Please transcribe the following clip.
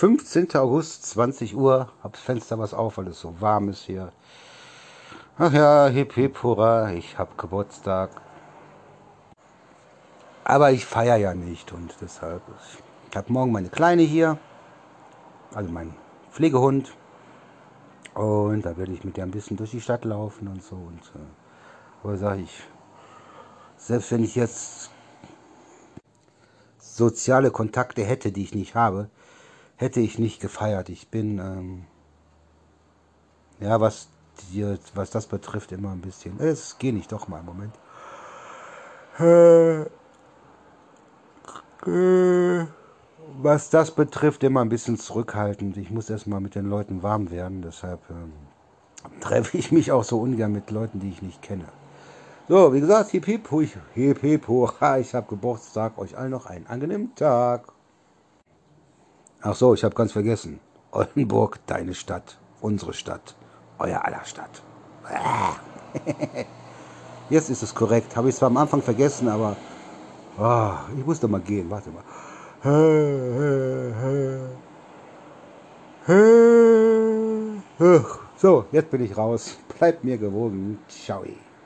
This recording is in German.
15. August, 20 Uhr. Hab's Fenster was auf, weil es so warm ist hier. Ach ja, hip hip hurra, ich hab Geburtstag. Aber ich feiere ja nicht und deshalb. Ich habe morgen meine Kleine hier, also mein Pflegehund. Und da werde ich mit der ein bisschen durch die Stadt laufen und so. Und, äh, aber sage ich, selbst wenn ich jetzt soziale Kontakte hätte, die ich nicht habe, hätte ich nicht gefeiert. Ich bin, ähm, ja, was, die, was das betrifft, immer ein bisschen. Es geht nicht doch mal im Moment. Äh, äh, was das betrifft, immer ein bisschen zurückhaltend. Ich muss erstmal mit den Leuten warm werden, deshalb ähm, treffe ich mich auch so ungern mit Leuten, die ich nicht kenne. So, wie gesagt, hip hip, hui, hip hip, hurra, ich habe Geburtstag, euch allen noch einen angenehmen Tag. Ach so, ich habe ganz vergessen. Oldenburg, deine Stadt, unsere Stadt, euer aller Stadt. Jetzt ist es korrekt. Habe ich zwar am Anfang vergessen, aber oh, ich muss doch mal gehen. Warte mal. So, jetzt bin ich raus. Bleibt mir gewogen. Ciao.